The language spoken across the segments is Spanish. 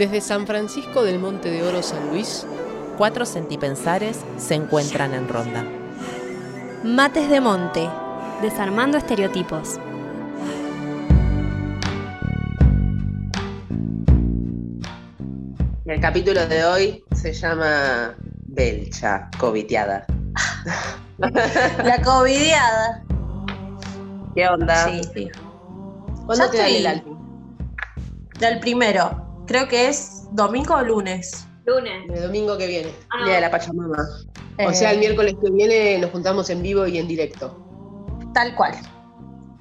Desde San Francisco del Monte de Oro San Luis, cuatro centipensares se encuentran en ronda. Mates de Monte, desarmando estereotipos. El capítulo de hoy se llama Belcha, coviteada. La covidiada. ¿Qué onda? Sí, sí. ¿Cuándo Ya te estoy- el alto? Del primero. Creo que es domingo o lunes. Lunes. El domingo que viene, Ah. día de la Pachamama. O Eh, sea, el miércoles que viene nos juntamos en vivo y en directo. Tal cual.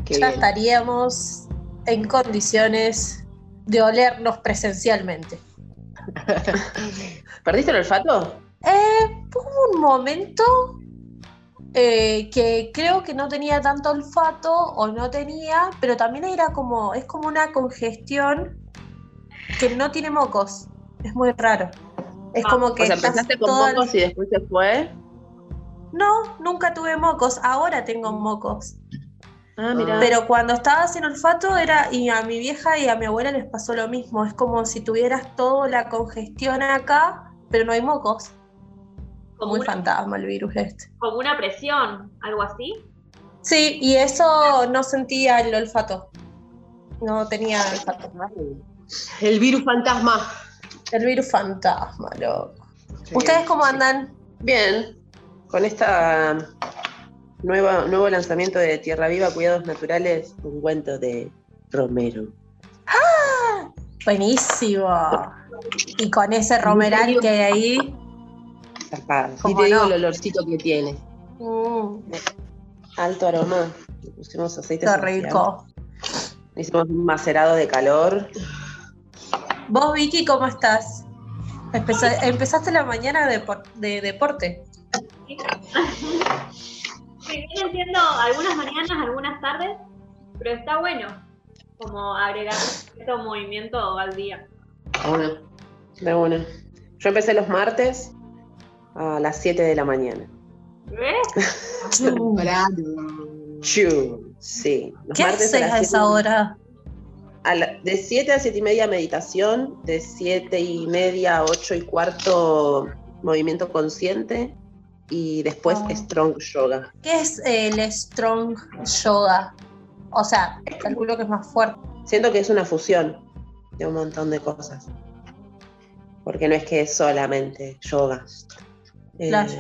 Qué ya bien. estaríamos en condiciones de olernos presencialmente. ¿Perdiste el olfato? Eh, hubo un momento eh, que creo que no tenía tanto olfato o no tenía, pero también era como, es como una congestión que no tiene mocos. Es muy raro. Es Ah, como que o sea, empezaste con el- mocos y después se fue. No, nunca tuve mocos. Ahora tengo mocos. Ah, mira. Pero cuando estaba sin olfato era, y a mi vieja y a mi abuela les pasó lo mismo. Es como si tuvieras toda la congestión acá, pero no hay mocos. Como Muy una, fantasma el virus este. como una presión, algo así. Sí, y eso no sentía el olfato. No tenía olfato. El virus fantasma. El virus fantasma, loco. Sí. ¿Ustedes cómo andan? Bien, con esta nueva, nuevo lanzamiento de Tierra Viva, Cuidados Naturales, un cuento de Romero. Buenísimo. Y con ese romeral que hay ahí. Y ¿Cómo te digo no? el olorcito que tiene. mm, Alto aroma. Le pusimos aceite qué rico. Hicimos un macerado de calor. Vos, Vicky, ¿cómo estás? Empeza- empezaste la mañana de, de deporte. Sí, vienen siendo algunas mañanas, algunas tardes, pero está bueno como agregar cierto movimiento al día. Una. De una. Yo empecé los martes a las 7 de la mañana. ¿Ves? Chu, sí. Los ¿Qué martes haces las a 7 esa hora? A la- de 7 a 7 y media meditación, de 7 y media a 8 y cuarto movimiento consciente y después Ah. strong yoga. ¿Qué es el strong yoga? O sea, calculo que es más fuerte. Siento que es una fusión de un montón de cosas. Porque no es que es solamente yoga. Eh, Claro.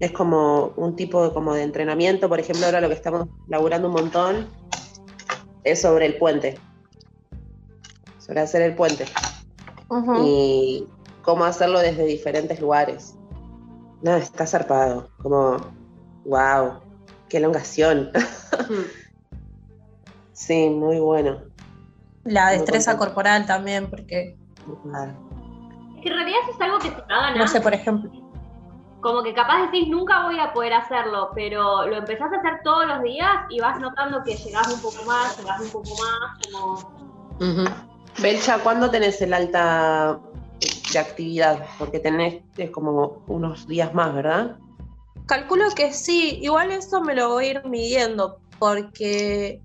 es como un tipo de, como de entrenamiento. Por ejemplo, ahora lo que estamos laburando un montón es sobre el puente. Sobre hacer el puente. Y cómo hacerlo desde diferentes lugares. No, está zarpado. Como, wow, qué elongación. sí, muy bueno. La destreza corporal también, porque, Es que en realidad es algo que ganas. no sé, por ejemplo. Como que capaz decís, nunca voy a poder hacerlo, pero lo empezás a hacer todos los días y vas notando que llegás un poco más, llegás un poco más, como... Belcha, ¿cuándo tenés el alta de actividad? Porque tenés eh, como unos días más, ¿verdad? Calculo que sí, igual eso me lo voy a ir midiendo, porque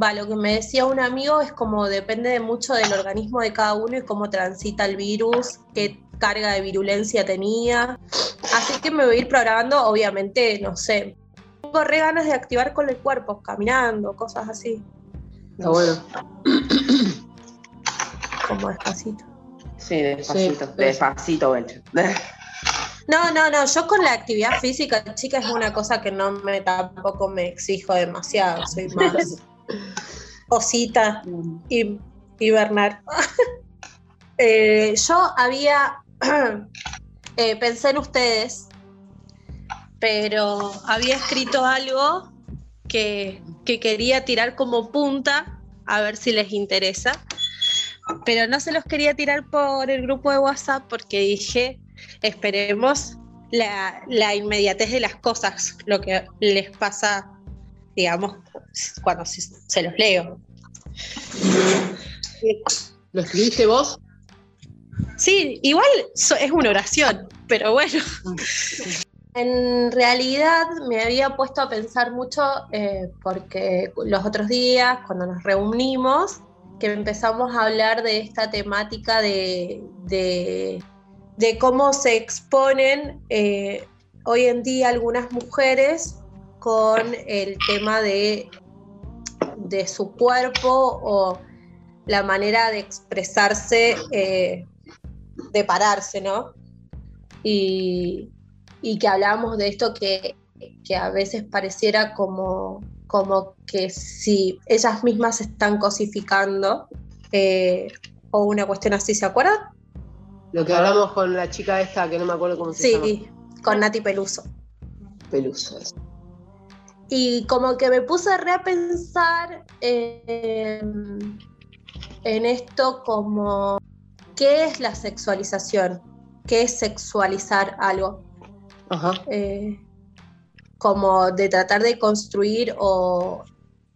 va, lo que me decía un amigo es como depende de mucho del organismo de cada uno y cómo transita el virus, qué carga de virulencia tenía. Así que me voy a ir programando, obviamente, no sé. Tengo re ganas de activar con el cuerpo, caminando, cosas así, Está bueno. como despacito. Sí, despacito. Sí. Despacito, Belcha. No, no, no, yo con la actividad física, chica, es una cosa que no me tampoco me exijo demasiado, soy más osita y, y Bernard. Eh, yo había, eh, pensé en ustedes, pero había escrito algo que, que quería tirar como punta, a ver si les interesa, pero no se los quería tirar por el grupo de WhatsApp porque dije, esperemos la, la inmediatez de las cosas, lo que les pasa, digamos, cuando se, los leo. ¿Lo escribiste vos? Sí, igual es una oración, pero bueno. En realidad me había puesto a pensar mucho eh, porque los otros días, cuando nos reunimos, que empezamos a hablar de esta temática de, de, cómo se exponen eh, hoy en día algunas mujeres con el tema de, de su cuerpo o la manera de expresarse, eh, de pararse, ¿no? Y, y que hablamos de esto que, que a veces pareciera como, como que si ellas mismas se están cosificando eh, o una cuestión así, ¿se acuerdan? Lo que hablamos con la chica esta, que no me acuerdo cómo se llama. Sí, con Nati Peluso. Peluso. Y como que me puse a repensar en esto como, ¿qué es la sexualización? ¿Qué es sexualizar algo? Ajá. Eh, como de tratar de construir o,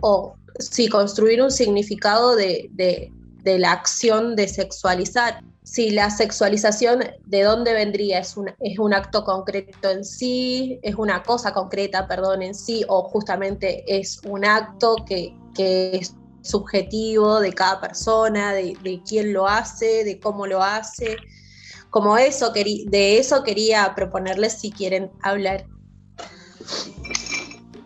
o sí, construir un significado de, de, la acción de sexualizar. Si la sexualización, ¿de dónde vendría? ¿Es un, ¿Es un acto concreto en sí? ¿Es una cosa concreta, perdón, en sí? ¿O justamente es un acto que, que es subjetivo de cada persona, de, de, quién lo hace, de cómo lo hace? Como eso, de eso quería proponerles si quieren hablar.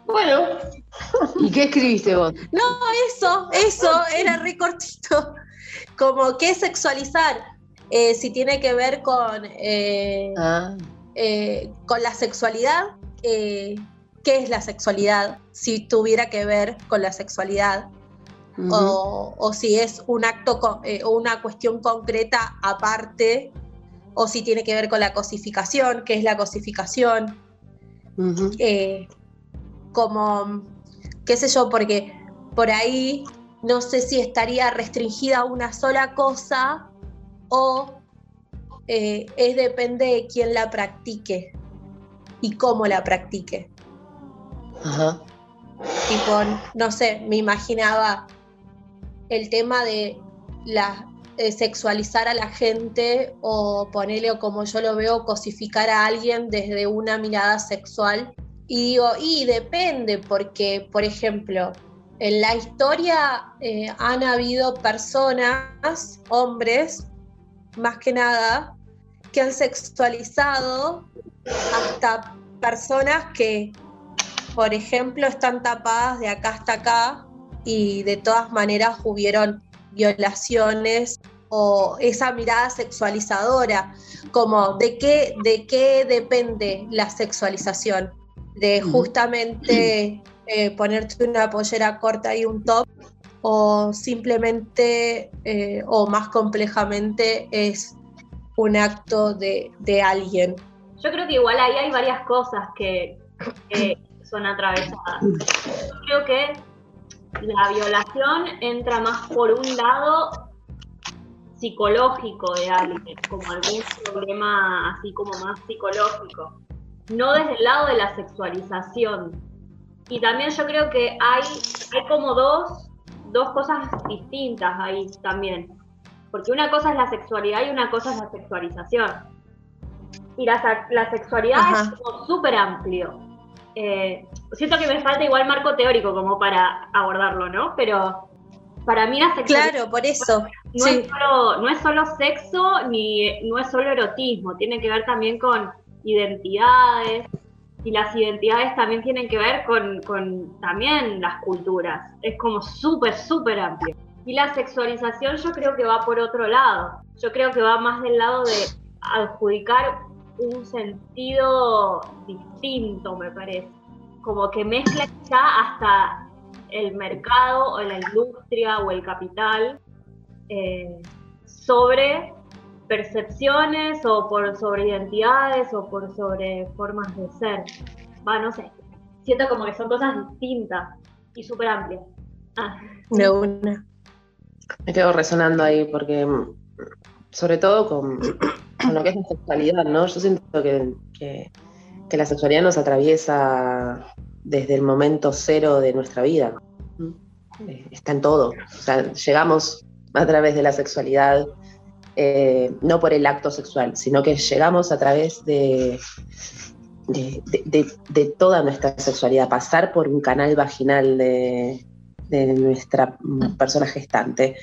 Bueno, ¿y qué escribiste vos? No, eso, eso, era re cortito. Como qué sexualizar, eh, si tiene que ver con, eh, ah. eh, con la sexualidad, ¿qué es la sexualidad? Si tuviera que ver con la sexualidad. O, o, si es un acto o una cuestión concreta aparte, o si tiene que ver con la cosificación, qué es la cosificación, eh, como, qué sé yo, porque por ahí no sé si estaría restringida a una sola cosa o eh, es depende de quién la practique y cómo la practique. Ajá. no sé, me imaginaba el tema de la eh, sexualizar a la gente o ponerle, como yo lo veo, cosificar a alguien desde una mirada sexual. Y digo, y depende, porque, por ejemplo, en la historia eh, han habido personas, hombres, más que nada, que han sexualizado hasta personas que, por ejemplo, están tapadas de acá hasta acá y de todas maneras hubieron violaciones o esa mirada sexualizadora, como de qué, de qué depende la sexualización, de justamente eh, ponerte una pollera corta y un top, o simplemente, eh, o más complejamente, es un acto de, alguien. Yo creo que igual ahí hay varias cosas que, que son atravesadas. Yo creo que la violación entra más por un lado psicológico de alguien, como algún problema así como más psicológico, no desde el lado de la sexualización. Y también yo creo que hay, hay como dos, dos cosas distintas ahí también, porque una cosa es la sexualidad y una cosa es la sexualización. Y la, la sexualidad es como súper amplio. Eh, siento que me falta igual marco teórico como para abordarlo, ¿no? Pero para mí la sexualidad... Claro, por eso. No, es solo, no es solo sexo ni no es solo erotismo, tiene que ver también con identidades y las identidades también tienen que ver con, con también las culturas. Es como súper, súper amplio. Y la sexualización yo creo que va por otro lado. Yo creo que va más del lado de adjudicar un sentido distinto, me parece. Como que mezcla ya hasta el mercado o la industria o el capital eh, sobre percepciones o por sobre identidades o por sobre formas de ser. Va, no sé. Siento como que son cosas distintas y súper amplias. Ah. De una. Me quedo resonando ahí porque, sobre todo con con lo que es la sexualidad, ¿no? Yo siento que, la sexualidad nos atraviesa desde el momento cero de nuestra vida. Eh, está en todo. O sea, llegamos a través de la sexualidad, eh, no por el acto sexual, sino que llegamos a través de, de, toda nuestra sexualidad, pasar por un canal vaginal de, de nuestra persona gestante,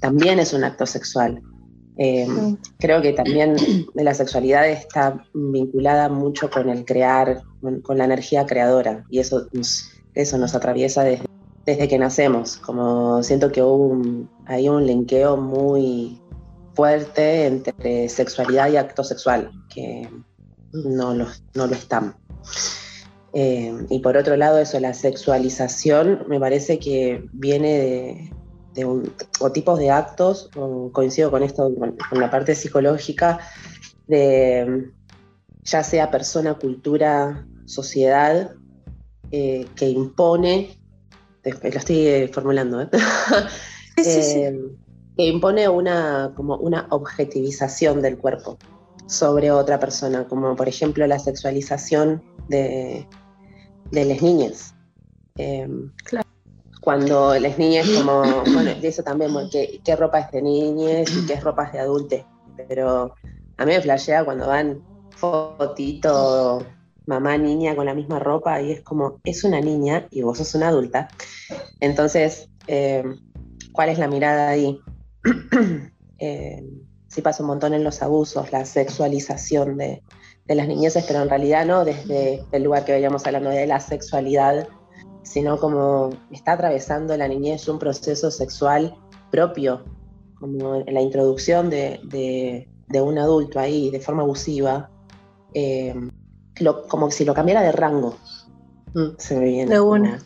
también es un acto sexual. Eh, creo que también la sexualidad está vinculada mucho con el crear, con, la energía creadora, y eso nos, eso nos atraviesa desde, desde que nacemos. Como siento que hubo hay un linkeo muy fuerte entre sexualidad y acto sexual, que no lo, no lo están. Eh, y por otro lado, eso, la sexualización me parece que viene de, o tipos de actos, coincido con esto, con, la parte psicológica, de ya sea persona, cultura, sociedad, eh, que impone, lo estoy eh, formulando, ¿eh? que impone una, como una objetivización del cuerpo sobre otra persona, como por ejemplo la sexualización de, de las niñas. claro cuando las niñas como, bueno, eso también, qué, qué ropa es de niñas y qué es ropa de adultos, pero a mí me flashea cuando van fotito mamá niña con la misma ropa y es como, es una niña y vos sos una adulta. Entonces, eh, ¿cuál es la mirada ahí? eh, sí pasa un montón en los abusos, la sexualización de, de las niñeces, pero en realidad no desde el lugar que veíamos hablando de la sexualidad sino como está atravesando la niñez un proceso sexual propio, como la introducción de, un adulto ahí de forma abusiva, eh, como si lo cambiara de rango. Mm, se me viene. De una.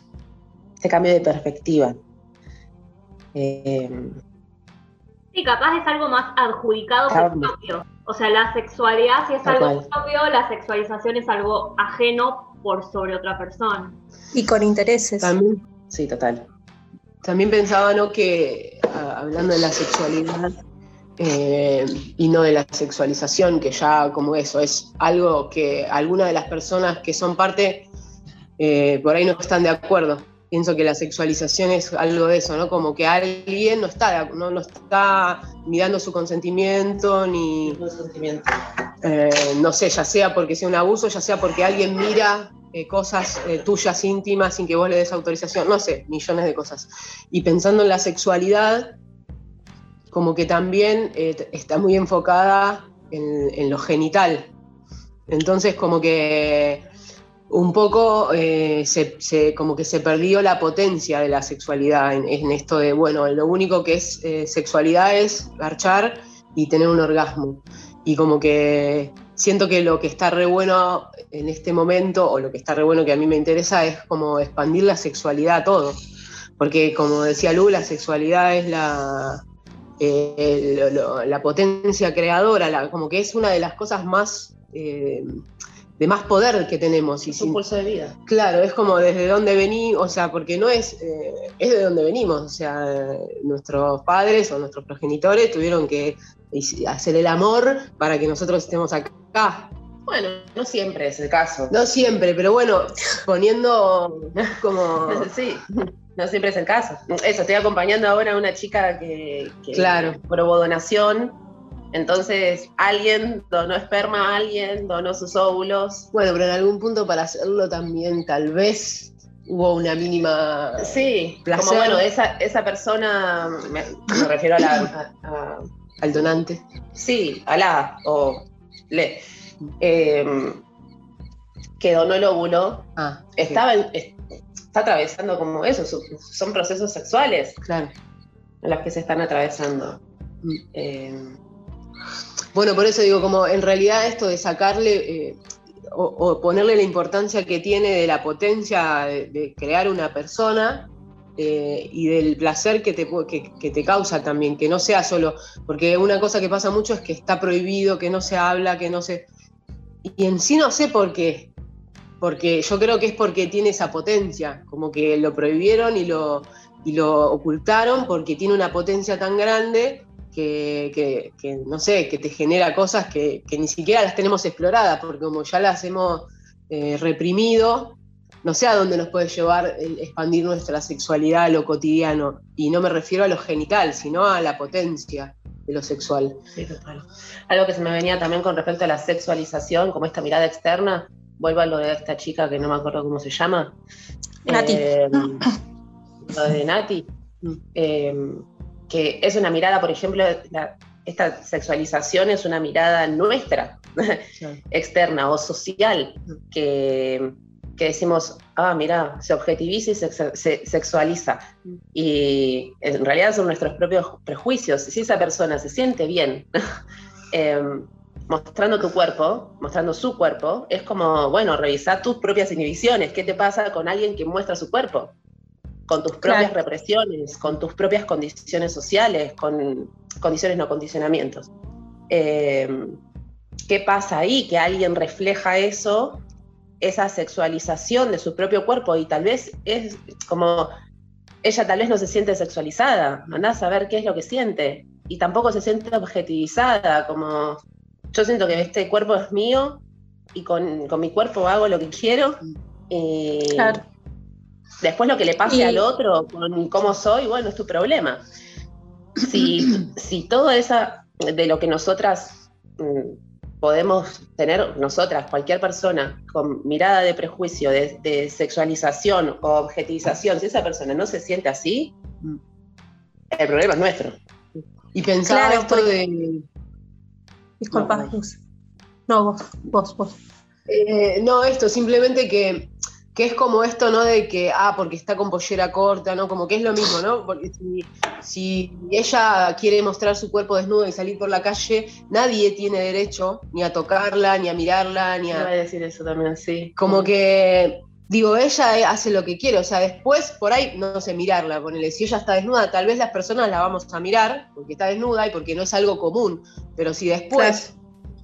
Este cambio de perspectiva. Eh, sí, capaz es algo más adjudicado por propio. O sea, la sexualidad, si es algo propio, la sexualización es algo ajeno por sobre otra persona. Y con intereses. También, sí, total. También pensaba, ¿no? Que hablando de la sexualidad eh, y no de la sexualización, que ya como eso, es algo que algunas de las personas que son parte eh, por ahí no están de acuerdo. Pienso que la sexualización es algo de eso, ¿no? Como que alguien no está, no, no está mirando su consentimiento ni... Consentimiento. Eh, no sé, ya sea porque sea un abuso, ya sea porque alguien mira eh, cosas eh, tuyas íntimas sin que vos le des autorización, no sé, millones de cosas. Y pensando en la sexualidad, como que también está muy enfocada en, lo genital. Entonces, como que un poco se, como que se perdió la potencia de la sexualidad en, en esto de, bueno, lo único que es sexualidad es garchar y tener un orgasmo y como que siento que lo que está re bueno en este momento, o lo que está re bueno que a mí me interesa, es como expandir la sexualidad a todo. Porque como decía Lu, la sexualidad es la, eh, la potencia creadora, como que es una de las cosas más... Eh, de más poder que tenemos. Y es un pulso de vida. Claro, es como desde dónde venimos, o sea, porque no es, eh, es de dónde venimos, o sea, nuestros padres o nuestros progenitores tuvieron que hacer el amor para que nosotros estemos acá. Bueno, no siempre es el caso. No siempre, pero bueno, poniendo como... sí, no siempre es el caso. Eso, estoy acompañando ahora a una chica que, claro. probó donación. Entonces, alguien donó esperma a alguien, donó sus óvulos. Bueno, pero en algún punto para hacerlo también tal vez hubo una mínima sí como bueno esa, esa persona me, refiero a la al donante. Sí, alá o le. Em, que donó el óvulo. Ah, estaba está atravesando como eso, son procesos sexuales. Claro. En los que se están atravesando. Mm. Bueno, por eso digo, como en realidad esto de sacarle eh, o, ponerle la importancia que tiene de la potencia de crear una persona, eh, y del placer que te, que, te causa también, que no sea solo, porque una cosa que pasa mucho es que está prohibido, que no se habla, que no se... Y en sí no sé por qué, porque yo creo que es porque tiene esa potencia, como que lo prohibieron y lo, y lo ocultaron porque tiene una potencia tan grande que, no sé, que te genera cosas que, ni siquiera las tenemos exploradas, porque como ya las hemos eh, reprimido, no sé a dónde nos puede llevar el expandir nuestra sexualidad a lo cotidiano. Y no me refiero a lo genital, sino a la potencia de lo sexual. Sí, total. Algo que se me venía también con respecto a la sexualización, como esta mirada externa, vuelvo a lo de esta chica que no me acuerdo cómo se llama. Nati. Eh, lo de Nati, eh, que es una mirada, por ejemplo, esta sexualización es una mirada nuestra, externa o social, que, decimos, ah, mira, se objetiviza y se, sexualiza. Y en realidad son nuestros propios prejuicios. Si esa persona se siente bien em, mostrando tu cuerpo, mostrando su cuerpo, es como, bueno, revisar tus propias inhibiciones. ¿Qué te pasa con alguien que muestra su cuerpo? Con tus propias represiones, con tus propias condiciones sociales, con condiciones no condicionamientos. Em, ¿Qué pasa ahí? Que alguien refleja eso esa sexualización de su propio cuerpo y tal vez es como ella tal vez no se siente sexualizada, anda a saber qué es lo que siente y tampoco se siente objetivizada, como yo siento que este cuerpo es mío y con, mi cuerpo hago lo que quiero. Y Después lo que le pase al otro con cómo soy, bueno, es tu problema. Si, si todo eso de lo que nosotras mm, podemos tener nosotras, cualquier persona, con mirada de prejuicio, de, sexualización o objetivización, si esa persona no se siente así, el problema es nuestro. Y pensaba esto de. Disculpa, no, vos, vos, vos. Eh, no, esto, simplemente que que es como esto, ¿no? De que, ah, porque está con pollera corta, ¿no? Como que es lo mismo, ¿no? Porque si, ella quiere mostrar su cuerpo desnudo y salir por la calle, nadie tiene derecho ni a tocarla, ni a mirarla, ni a... Voy a decir eso también, sí. Como que, digo, ella hace lo que quiere, o sea, después por ahí, no sé, mirarla, ponele, si ella está desnuda, tal vez las personas la vamos a mirar porque está desnuda y porque no es algo común, pero si después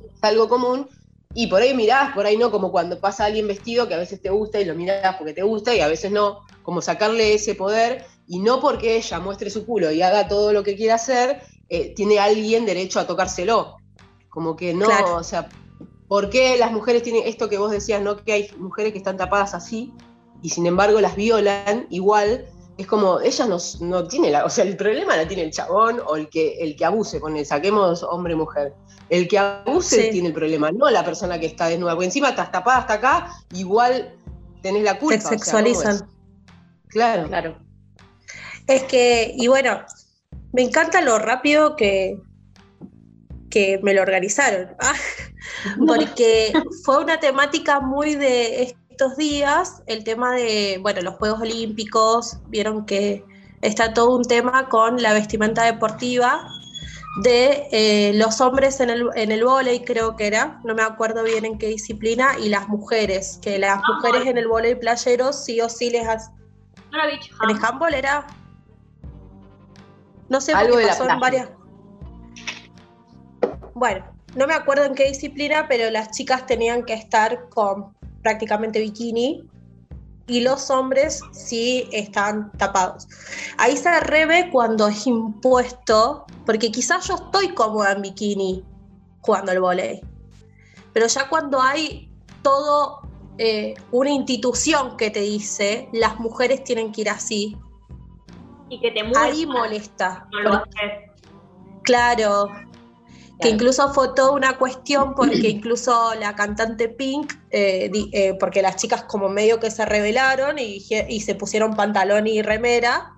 es algo común, y por ahí mirás, por ahí no, como cuando pasa alguien vestido que a veces te gusta y lo mirás porque te gusta y a veces no, como sacarle ese poder y no porque ella muestre su culo y haga todo lo que quiera hacer, eh, tiene alguien derecho a tocárselo. Como que no, o sea, ¿por qué las mujeres tienen esto que vos decías, no? Que hay mujeres que están tapadas así y sin embargo las violan igual es como, ella no, no tiene la, o sea, el problema la tiene el chabón o el que, el que abuse, con el saquemos hombre-mujer. El que abuse tiene el problema, no la persona que está desnuda, porque encima estás tapada hasta acá, igual tenés la culpa. Se sexualizan. claro. Claro. Es que, y bueno, me encanta lo rápido que, que me lo organizaron, porque fue una temática muy de días el tema de, bueno, los Juegos Olímpicos, vieron que está todo un tema con la vestimenta deportiva de eh, los hombres en el, en el vóley, creo que era, no me acuerdo bien en qué disciplina, y las mujeres, que las ah, mujeres en el vóley playero sí o sí les hacen... ¿En el handball era? No sé, Algo pasó en varias... Bueno, no me acuerdo en qué disciplina, pero las chicas tenían que estar con prácticamente bikini y los hombres sí están tapados. Ahí se reve cuando es impuesto, porque quizás yo estoy cómoda en bikini jugando al volei, pero ya cuando hay todo eh, una institución que te dice las mujeres tienen que ir así, y que te ahí molesta. claro, que incluso fue toda una cuestión porque incluso la cantante Pink, eh, eh, porque las chicas como medio que se rebelaron y, se pusieron pantalón y remera,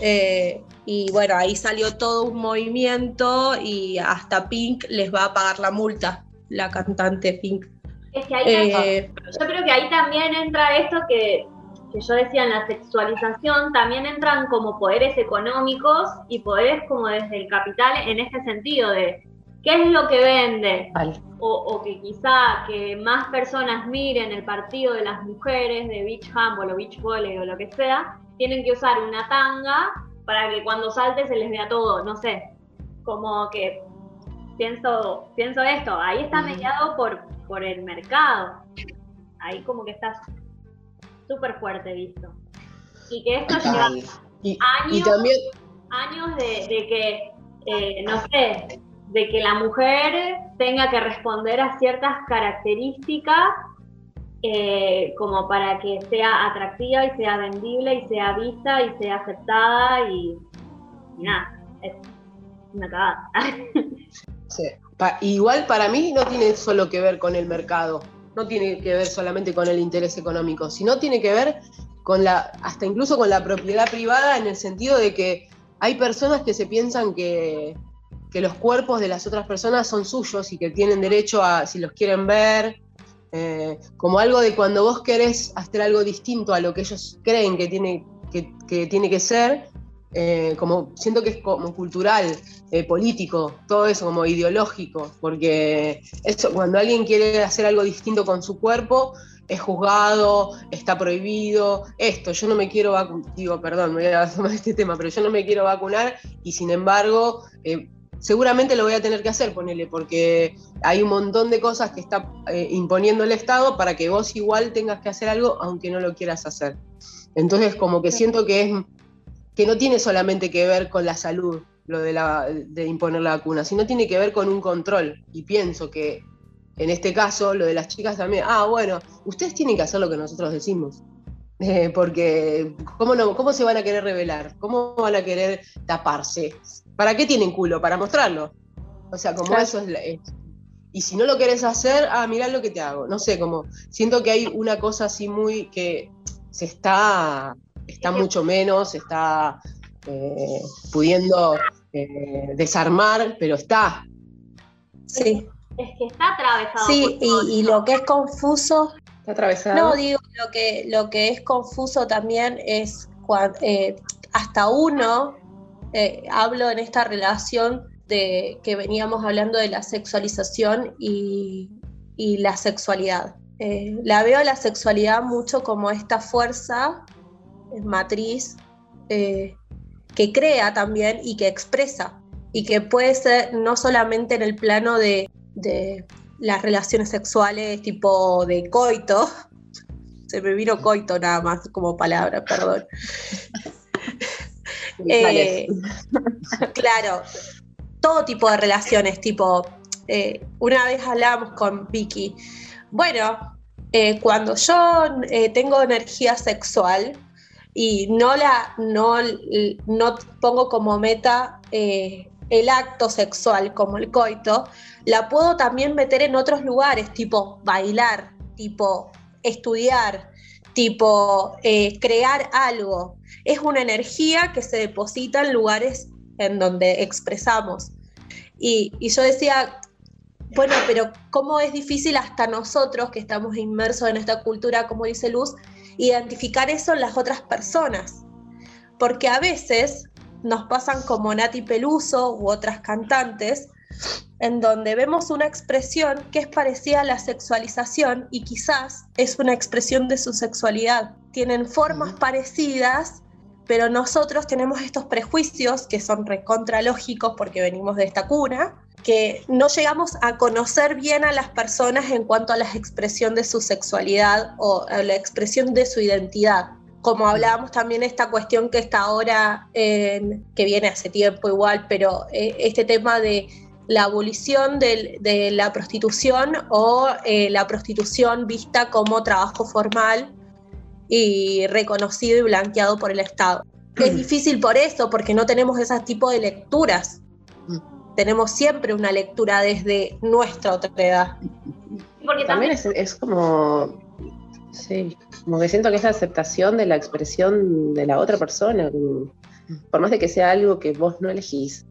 eh, y bueno, ahí salió todo un movimiento y hasta Pink les va a pagar la multa, la cantante Pink. Es que ahí yo creo que ahí también entra esto que, que yo decía en la sexualización, también entran como poderes económicos y poderes como desde el capital en este sentido de qué es lo que vende. O, que quizá que más personas miren el partido de las mujeres de beach handball o beach volley o lo que sea, tienen que usar una tanga para que cuando salte se les vea todo, no sé, como que pienso, pienso esto, ahí está mediado por, por el mercado, ahí como que está súper fuerte visto. Y que esto lleva años, años de, que, eh, no sé, de que la mujer tenga que responder a ciertas características eh, como para que sea atractiva y sea vendible y sea vista y sea aceptada y, nada, es una cagada. sí. igual para mí no tiene solo que ver con el mercado, no tiene que ver solamente con el interés económico, sino tiene que ver con la, hasta incluso con la propiedad privada en el sentido de que hay personas que se piensan que, que los cuerpos de las otras personas son suyos y que tienen derecho a, si los quieren ver, eh, como algo de cuando vos querés hacer algo distinto a lo que ellos creen que tiene que, tiene que ser, eh, como siento que es como cultural, eh, político, todo eso como ideológico, porque eso, cuando alguien quiere hacer algo distinto con su cuerpo, es juzgado, está prohibido, esto, yo no me quiero vacunar, digo, perdón, me voy a tomar este tema, pero yo no me quiero vacunar y sin embargo, seguramente lo voy a tener que hacer, ponele, porque hay un montón de cosas que está eh, imponiendo el Estado para que vos igual tengas que hacer algo aunque no lo quieras hacer. Entonces, como que siento que es que no tiene solamente que ver con la salud, lo de, la, de imponer la vacuna, sino tiene que ver con un control. Y pienso que en este caso, lo de las chicas también, ah, bueno, ustedes tienen que hacer lo que nosotros decimos. Eh, porque, ¿cómo, no, ¿cómo se van a querer revelar? ¿Cómo van a querer taparse? ¿Para qué tienen culo? Para mostrarlo. O sea, como eso es, Y si no lo querés hacer, ah, mirá lo que te hago. No sé, como siento que hay una cosa así muy que se está, está mucho menos, se está eh, pudiendo eh, desarmar, pero está. Sí es que está atravesado. Sí, y, lo que es confuso. Está atravesado. No, digo, lo que, lo que es confuso también es cuando, eh, hasta uno, eh, hablo en esta relación de que veníamos hablando de la sexualización y, la sexualidad. Eh, la veo la sexualidad mucho como esta fuerza matriz que crea también y que expresa y que puede ser no solamente en el plano de de las relaciones sexuales tipo de coito. Se me vino coito nada más como palabra, perdón. Eh, claro, todo tipo de relaciones, tipo, eh, una vez hablamos con Vicky, bueno, eh, cuando yo tengo energía sexual y no la no, no pongo como meta el acto sexual como el coito, la puedo también meter en otros lugares, tipo bailar, tipo estudiar, tipo crear algo. Es una energía que se deposita en lugares en donde expresamos. Y, y yo decía, bueno, pero cómo es difícil hasta nosotros que estamos inmersos en esta cultura, como dice Luz, identificar eso en las otras personas. Porque a veces nos pasan como Nati Peluso u otras cantantes, en donde vemos una expresión que es parecida a la sexualización y quizás es una expresión de su sexualidad. Tienen formas parecidas, pero nosotros tenemos estos prejuicios que son recontralógicos porque venimos de esta cuna, que no llegamos a conocer bien a las personas en cuanto a la expresión de su sexualidad o a la expresión de su identidad. Como hablábamos también esta cuestión que está ahora, que viene hace tiempo igual, pero eh, este tema de la abolición de, la prostitución o eh, la prostitución vista como trabajo formal y reconocido y blanqueado por el Estado. Es mm. difícil por eso, porque no tenemos ese tipo de lecturas. Mm. Tenemos siempre una lectura desde nuestra otra edad. Porque también es como Sí, como que siento que es la aceptación de la expresión de la otra persona, por más de que sea algo que vos no elegís,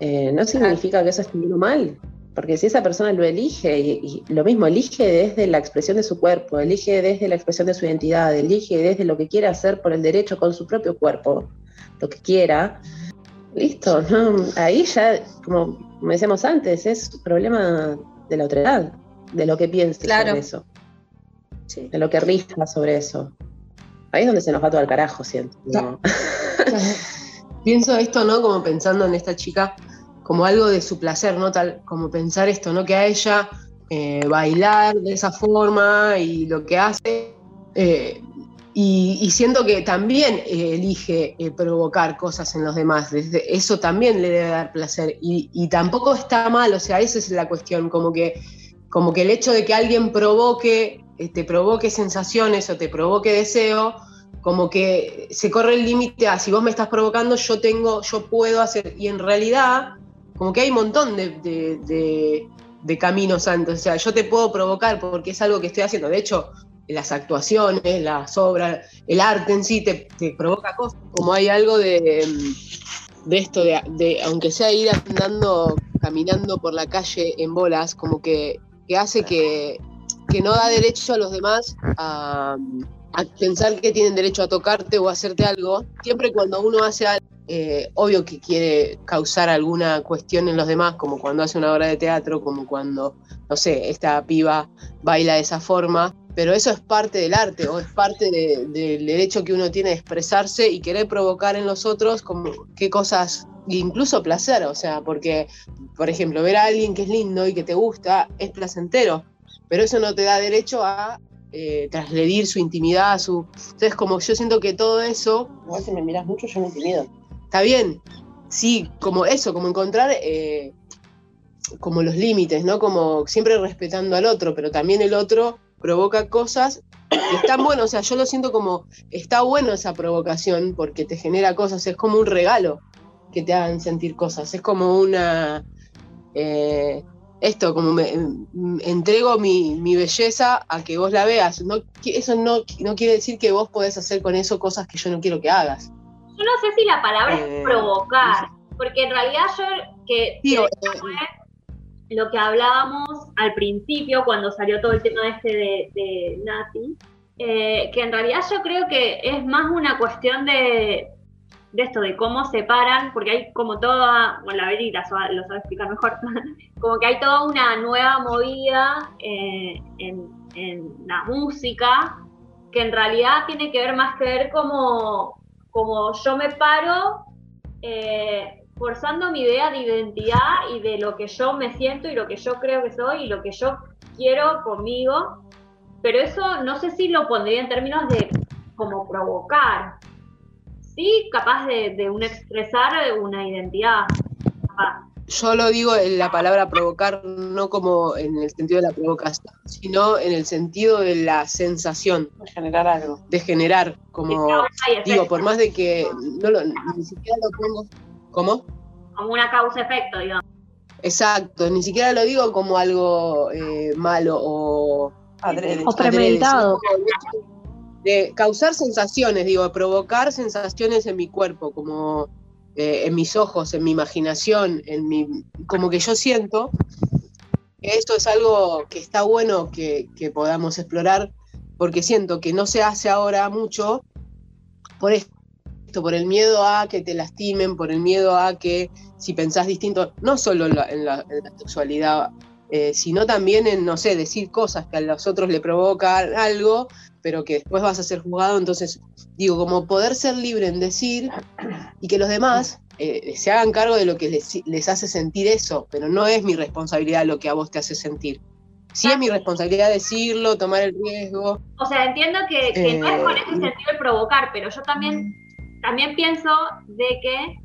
eh, no significa que eso esté bien o mal, porque si esa persona lo elige, y, lo mismo, elige desde la expresión de su cuerpo, elige desde la expresión de su identidad, elige desde lo que quiera hacer por el derecho con su propio cuerpo, lo que quiera, listo, ahí ya, como decíamos antes, es problema de la otra edad, de lo que piense sobre eso. De lo que rija sobre eso. Ahí es donde se nos va todo al carajo, siento. Pienso esto, ¿no? Como pensando en esta chica como algo de su placer, ¿no? Tal, como pensar esto, ¿no? Que a ella eh, bailar de esa forma y lo que hace. Eh, y, siento que también eh, elige provocar cosas en los demás. Desde eso también le debe dar placer. Y, y, tampoco está mal, o sea, esa es la cuestión, como que, como que el hecho de que alguien provoque eh, te provoque sensaciones o te provoque deseo, como que se corre el límite a si vos me estás provocando, yo tengo, yo puedo hacer. Y en realidad, como que hay un montón de, caminos antes. O sea, yo te puedo provocar porque es algo que estoy haciendo. De hecho, las actuaciones, las obras, el arte en sí te, provoca cosas. Como hay algo de, de esto, de, aunque sea ir andando, caminando por la calle en bolas, como que, hace que, que no da derecho a los demás a, a pensar que tienen derecho a tocarte o a hacerte algo, siempre cuando uno hace algo, eh, obvio que quiere causar alguna cuestión en los demás, como cuando hace una obra de teatro, como cuando, no sé, esta piba baila de esa forma, pero eso es parte del arte o es parte del derecho que uno tiene de expresarse y querer provocar en los otros como qué cosas, incluso placer, o sea, porque, por ejemplo, ver a alguien que es lindo y que te gusta es placentero, pero eso no te da derecho a eh, trasledir su intimidad, su... Entonces, como yo siento que todo eso... Igual si me miras mucho, yo me intimido. Está bien, sí, como eso, como encontrar eh, como los límites, ¿no? Como siempre respetando al otro, pero también el otro provoca cosas y están buenos, o sea, yo lo siento como, está bueno esa provocación porque te genera cosas, es como un regalo que te hagan sentir cosas, es como una... Eh, esto, como me, entrego mi, belleza a que vos la veas. No, eso no, no, quiere decir que vos podés hacer con eso cosas que yo no quiero que hagas. No sé si la palabra es eh, provocar, porque en realidad yo que, eh, lo que hablábamos al principio cuando salió todo el tema este de, de Nati, eh, que en realidad yo creo que es más una cuestión de, de esto, de cómo separan, porque hay como toda, bueno, la Beri lo sabe explicar mejor, como que hay toda una nueva movida eh, en, la música, que en realidad tiene que ver más que ver como, como yo me paro eh, forzando mi idea de identidad y de lo que yo me siento y lo que yo creo que soy y lo que yo quiero conmigo, pero eso no sé si lo pondría en términos de como provocar, sí, capaz de, de un expresar una identidad. Yo lo digo en la palabra provocar, no como en el sentido de la provocación, sino en el sentido de la sensación. De generar algo. De generar, como, digo, por más de que no lo, ni siquiera lo pongo, ¿cómo? Como una causa-efecto, digamos. Exacto, ni siquiera lo digo como algo eh, malo o... o premeditado de causar sensaciones, digo, provocar sensaciones en mi cuerpo, como eh, en mis ojos, en mi imaginación, en mi, como que yo siento esto es algo que está bueno que, podamos explorar, porque siento que no se hace ahora mucho por esto, por el miedo a que te lastimen, por el miedo a que si pensás distinto, no solo en la, sexualidad, eh, sino también en, no sé, decir cosas que a los otros le provocan algo pero que después vas a ser juzgado. Entonces, digo, como poder ser libre en decir y que los demás eh, se hagan cargo de lo que les, hace sentir eso, pero no es mi responsabilidad lo que a vos te hace sentir. Sí es mi responsabilidad decirlo, tomar el riesgo. O sea, entiendo que, no es con ese eh, sentido el provocar, pero yo también, también pienso de que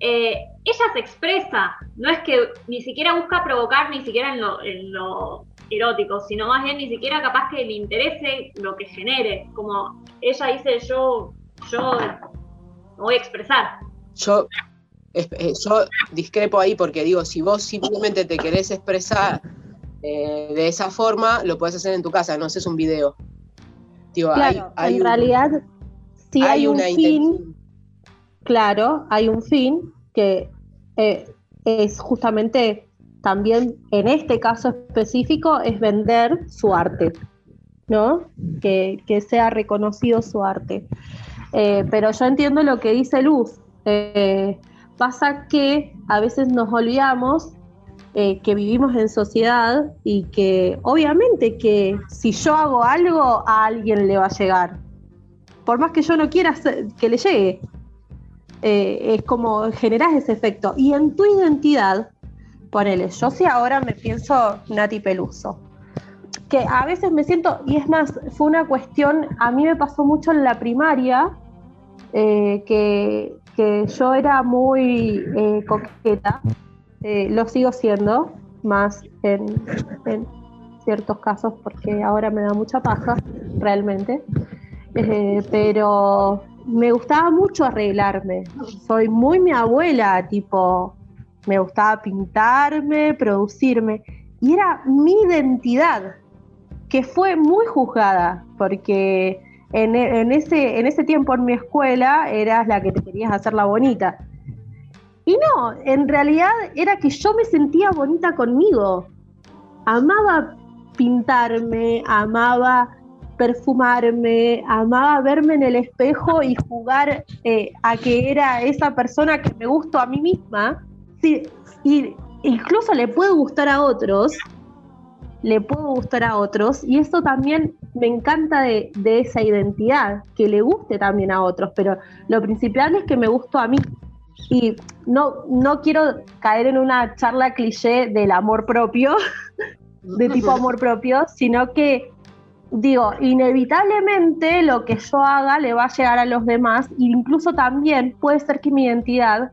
eh, ella se expresa, no es que ni siquiera busca provocar, ni siquiera en lo erótico, sino más bien ni siquiera capaz que le interese lo que genere. Como ella dice, yo, yo voy a expresar. Yo, eh, yo discrepo ahí porque digo, si vos simplemente te querés expresar eh, de esa forma, lo puedes hacer en tu casa, no haces un video. claro, en realidad, si hay, un fin, claro, hay un fin que eh, es justamente también en este caso específico es vender su arte, ¿no? Que, sea reconocido su arte. Eh, pero yo entiendo lo que dice Luz. Eh, pasa que a veces nos olvidamos eh, que vivimos en sociedad y que obviamente que si yo hago algo a alguien le va a llegar. Por más que yo no quiera que le llegue. es como generas ese efecto. Y en tu identidad ponele, yo sí ahora me pienso Nati Peluso, que a veces me siento, y es más, fue una cuestión, a mí me pasó mucho en la primaria, eh, que, yo era muy eh, coqueta, eh, lo sigo siendo, más en, ciertos casos, porque ahora me da mucha paja, realmente, pero me gustaba mucho arreglarme, soy muy mi abuela, tipo me gustaba pintarme, producirme, y era mi identidad. que fue muy juzgada, porque en, ese, en ese tiempo en mi escuela eras la que te querías hacer la bonita. Y no, en realidad era que yo me sentía bonita conmigo. Amaba pintarme, amaba perfumarme, amaba verme en el espejo y jugar eh, a que era esa persona que me gustó a mí misma. Sí, y incluso le puede gustar a otros, le puedo gustar a otros, y eso también me encanta de, de esa identidad, que le guste también a otros, pero lo principal es que me gustó a mí. Y no, no quiero caer en una charla cliché del amor propio, de tipo amor propio, sino que digo, inevitablemente lo que yo haga le va a llegar a los demás e incluso también puede ser que mi identidad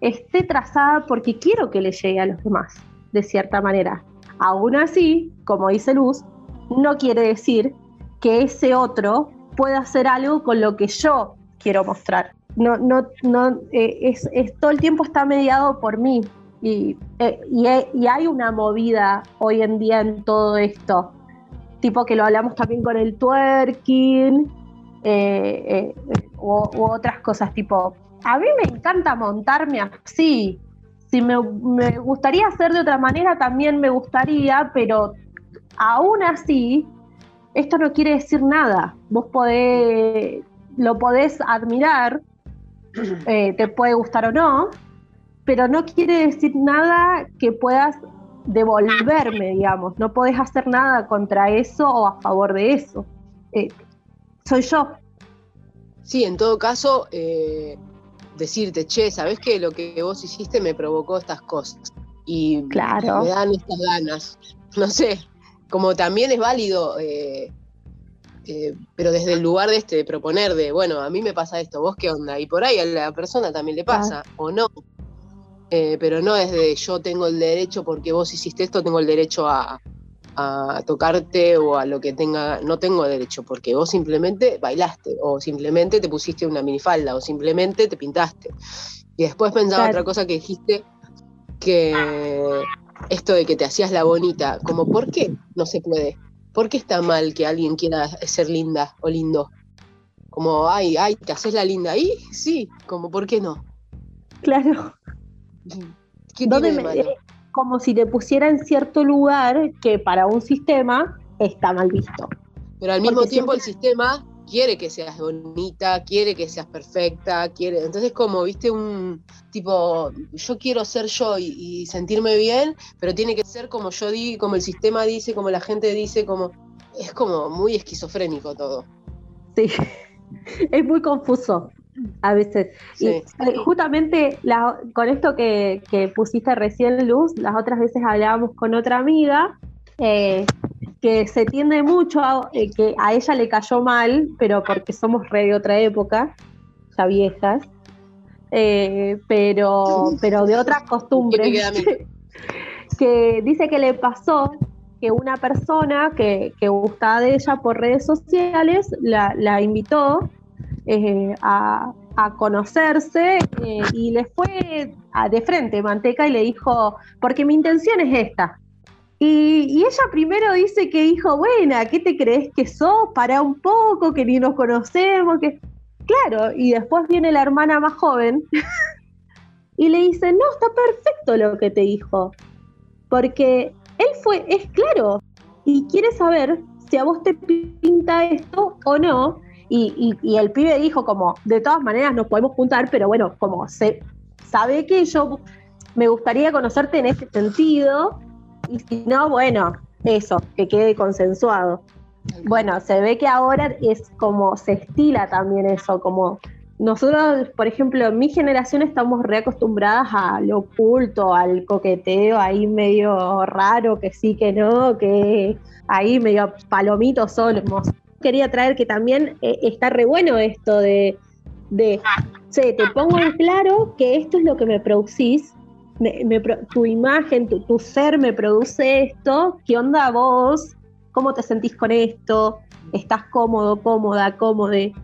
esté trazada porque quiero que le llegue a los demás, de cierta manera. Aún así, como dice Luz, no quiere decir que ese otro pueda hacer algo con lo que yo quiero mostrar. No, no, no, eh, es, todo el tiempo está mediado por mí. Y, eh, y, hay una movida hoy en día en todo esto, tipo que lo hablamos también con el twerking eh, u, otras cosas, tipo, a mí me encanta montarme así, si me, me gustaría hacer de otra manera también me gustaría, pero aún así, esto no quiere decir nada. Vos podés, lo podés admirar, eh, te puede gustar o no, pero no quiere decir nada que puedas devolverme, digamos. No podés hacer nada contra eso o a favor de eso. Eh, soy yo. Sí, en todo caso, eh, decirte, che, ¿sabes que lo que vos hiciste me provocó estas cosas? Y claro. me dan estas ganas. No sé, como también es válido, eh, eh, pero desde el lugar de este, de proponer, de, bueno, a mí me pasa esto, vos qué onda, y por ahí a la persona también le pasa, o no. Eh, pero no es de yo tengo el derecho porque vos hiciste esto, tengo el derecho a, a tocarte o a lo que tenga, no tengo derecho, porque vos simplemente bailaste, o simplemente te pusiste una minifalda, o simplemente te pintaste. Y después pensaba otra cosa que dijiste, que esto de que te hacías la bonita, como ¿por qué no se puede? ¿Por qué está mal que alguien quiera ser linda o lindo? Como, ay, ay, ¿te haces la linda ahí? Sí, como ¿por qué no? Claro. ¿Qué tiene de malo? Como si te pusiera en cierto lugar que para un sistema está mal visto. Pero al mismo tiempo el sistema quiere que seas bonita, quiere que seas perfecta, quiere. Entonces, como, viste, un tipo, yo quiero ser yo y, sentirme bien, pero tiene que ser como yo digo, como el sistema dice, como la gente dice, como. Es como muy esquizofrénico todo. Sí, es muy confuso a veces. Y eh, justamente con esto que, pusiste recién, Luz, las otras veces hablábamos con otra amiga, eh, que se tiende mucho a, eh, que a ella le cayó mal, pero porque somos re de otra época, ya viejas, pero, pero de otras costumbres. que dice que le pasó que una persona que, que gustaba de ella por redes sociales la, la invitó eh, a, conocerse eh, y le fue de frente Manteca y le dijo, porque mi intención es esta. Y, ella primero dice que dijo, buena, ¿qué te crees que sos? Para un poco, que ni nos conocemos, que... Claro, y después viene la hermana más joven y le dice, no, está perfecto lo que te dijo, porque él fue, es claro, y quiere saber si a vos te pinta esto o no, y, el pibe dijo como, de todas maneras nos podemos juntar, pero bueno, como se sabe que yo me gustaría conocerte en este sentido, y si no, bueno, eso, que quede consensuado. Bueno, se ve que ahora es como se estila también eso, como nosotros, por ejemplo, en mi generación estamos reacostumbradas a lo oculto, al coqueteo ahí medio raro, que sí, que no, que ahí medio palomitos somos quería traer que también eh, está re bueno esto de, de te pongo en claro que esto es lo que me producís, tu imagen, tu, ser me produce esto, ¿qué onda vos? ¿Cómo te sentís con esto? ¿Estás cómodo, cómoda, cómodo? Eh,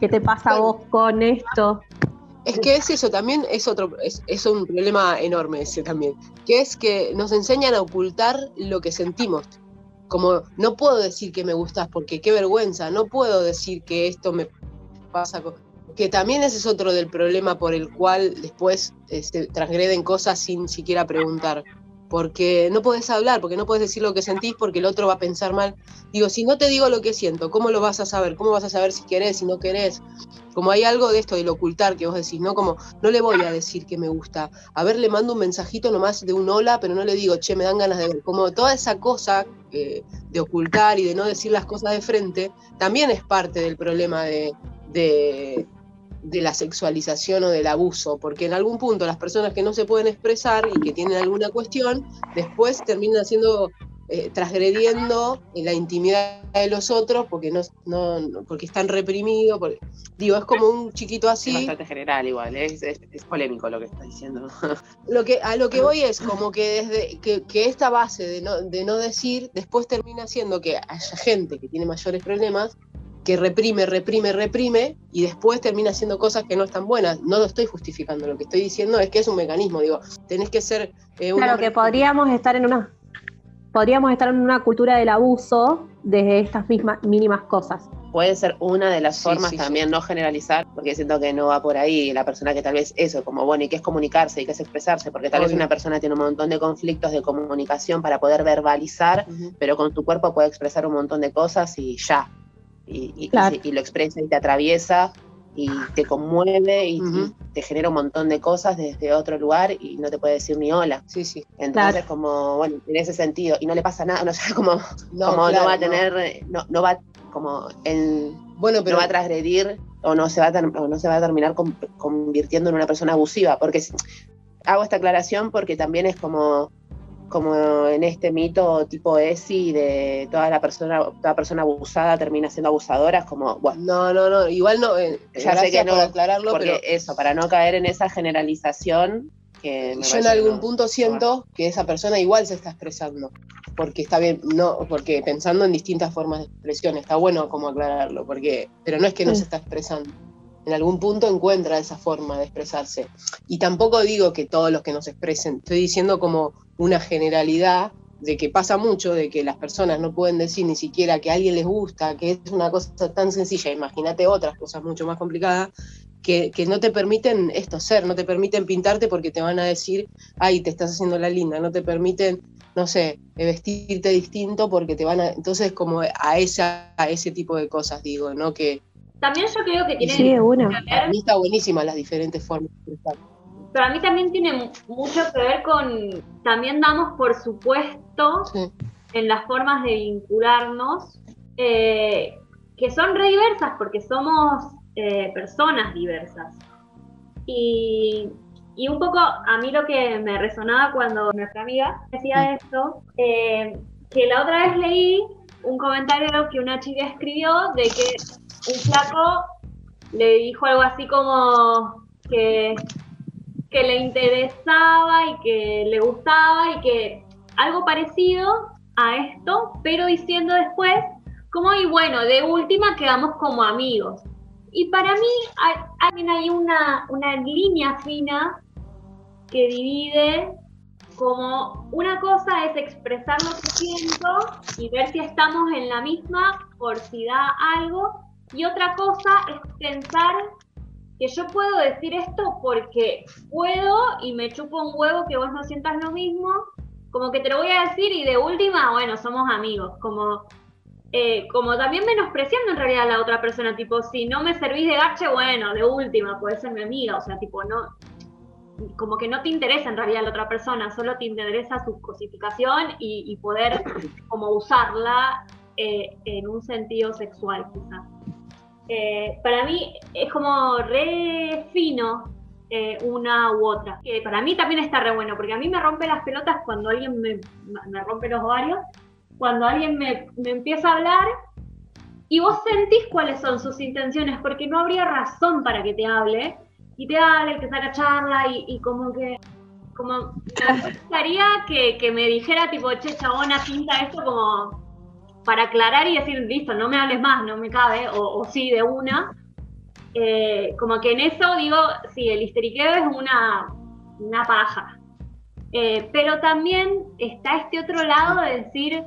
¿Qué te pasa a vos con esto? Es que es eso, también es otro, es, es, un problema enorme ese también, que es que nos enseñan a ocultar lo que sentimos como no puedo decir que me gustas porque qué vergüenza, no puedo decir que esto me pasa, que también ese es otro del problema por el cual después se este, transgreden cosas sin siquiera preguntar porque no puedes hablar, porque no puedes decir lo que sentís, porque el otro va a pensar mal. Digo, si no te digo lo que siento, ¿cómo lo vas a saber? ¿Cómo vas a saber si querés, si no querés? Como hay algo de esto, del ocultar, que vos decís, ¿no? Como, no le voy a decir que me gusta. A ver, le mando un mensajito nomás de un hola, pero no le digo, che, me dan ganas de ver. Como toda esa cosa eh, de ocultar y de no decir las cosas de frente, también es parte del problema de de la sexualización o del abuso, porque en algún punto las personas que no se pueden expresar y que tienen alguna cuestión, después terminan haciendo, eh, transgrediendo la intimidad de los otros porque no, no porque están reprimidos, digo, es como un chiquito así. Es bastante general igual, es, polémico lo que está diciendo. Lo que, a lo que voy es como que desde que, que esta base de no, de no decir, después termina haciendo que haya gente que tiene mayores problemas que reprime, reprime, reprime y después termina haciendo cosas que no están buenas. No lo estoy justificando, lo que estoy diciendo es que es un mecanismo, digo, tenés que ser... Eh, claro, que podríamos estar en una... Podríamos estar en una cultura del abuso desde estas mismas mínimas cosas. Puede ser una de las formas también, no generalizar, porque siento que no va por ahí la persona que tal vez eso, como bueno, y que es comunicarse y que es expresarse, porque tal vez una persona tiene un montón de conflictos de comunicación para poder verbalizar, pero con su cuerpo puede expresar un montón de cosas y ya, y, lo expresa y te atraviesa y te conmueve y, te genera un montón de cosas desde otro lugar y no te puede decir ni hola. Sí, sí. Entonces, como, bueno, en ese sentido, y no le pasa nada, no, sé como, no, como no va a tener, no, no va como el, bueno, pero no va a transgredir o no se va a, no se va a terminar convirtiendo en una persona abusiva, porque hago esta aclaración porque también es como como en este mito tipo ESI de toda la persona, toda persona abusada termina siendo abusadora, es como, bueno. No, no, no, igual no, eh, ya sé que no, aclararlo, porque eso, para no caer en esa generalización que yo en algún punto siento que esa persona igual se está expresando, porque está bien, no, porque pensando en distintas formas de expresión, está bueno como aclararlo, porque, pero no es que no se está expresando en algún punto encuentra esa forma de expresarse. Y tampoco digo que todos los que nos expresen, estoy diciendo como una generalidad de que pasa mucho, de que las personas no pueden decir ni siquiera que a alguien les gusta, que es una cosa tan sencilla, imagínate otras cosas mucho más complicadas, que, no te permiten esto ser, no te permiten pintarte porque te van a decir, ay, te estás haciendo la linda, no te permiten, no sé, vestirte distinto porque te van a... Entonces, como a, esa, a ese tipo de cosas, digo, ¿no? Que, también yo creo que tiene sí, una. Para mí está buenísima las diferentes formas de expresar. Pero a mí también tiene mucho que ver con, también damos por supuesto en las formas de vincularnos, eh, que son re diversas porque somos eh, personas diversas. Y, y, un poco a mí lo que me resonaba cuando nuestra amiga decía esto, eh, que la otra vez leí un comentario que una chica escribió de que un flaco le dijo algo así como que, que le interesaba y que le gustaba y que algo parecido a esto, pero diciendo después, como, y bueno, de última quedamos como amigos. Y para mí hay, hay una, una línea fina que divide como una cosa es expresar lo que siento y ver si estamos en la misma por si da algo, y otra cosa es pensar que yo puedo decir esto porque puedo y me chupo un huevo que vos no sientas lo mismo, como que te lo voy a decir y de última, bueno, somos amigos, como, eh, como también menospreciando en realidad a la otra persona, tipo, si no me servís de gache, bueno, de última, puede ser mi amiga, o sea, tipo, no, como que no te interesa en realidad la otra persona, solo te interesa su cosificación y, poder como usarla eh, en un sentido sexual quizás. Eh, para mí es como re fino eh, una u otra. Que para mí también está re bueno, porque a mí me rompe las pelotas cuando alguien me, me rompe los ovarios, cuando alguien me, empieza a hablar y vos sentís cuáles son sus intenciones, porque no habría razón para que te hable, y te hable, y te saca charla, y, como que como me gustaría que, me dijera tipo, che, chabona, pinta esto como para aclarar y decir, listo, no me hables más, no me cabe, o, sí, de una. Eh, como que en eso digo, sí, el histeriqueo es una, una paja. Eh, pero también está este otro lado de decir,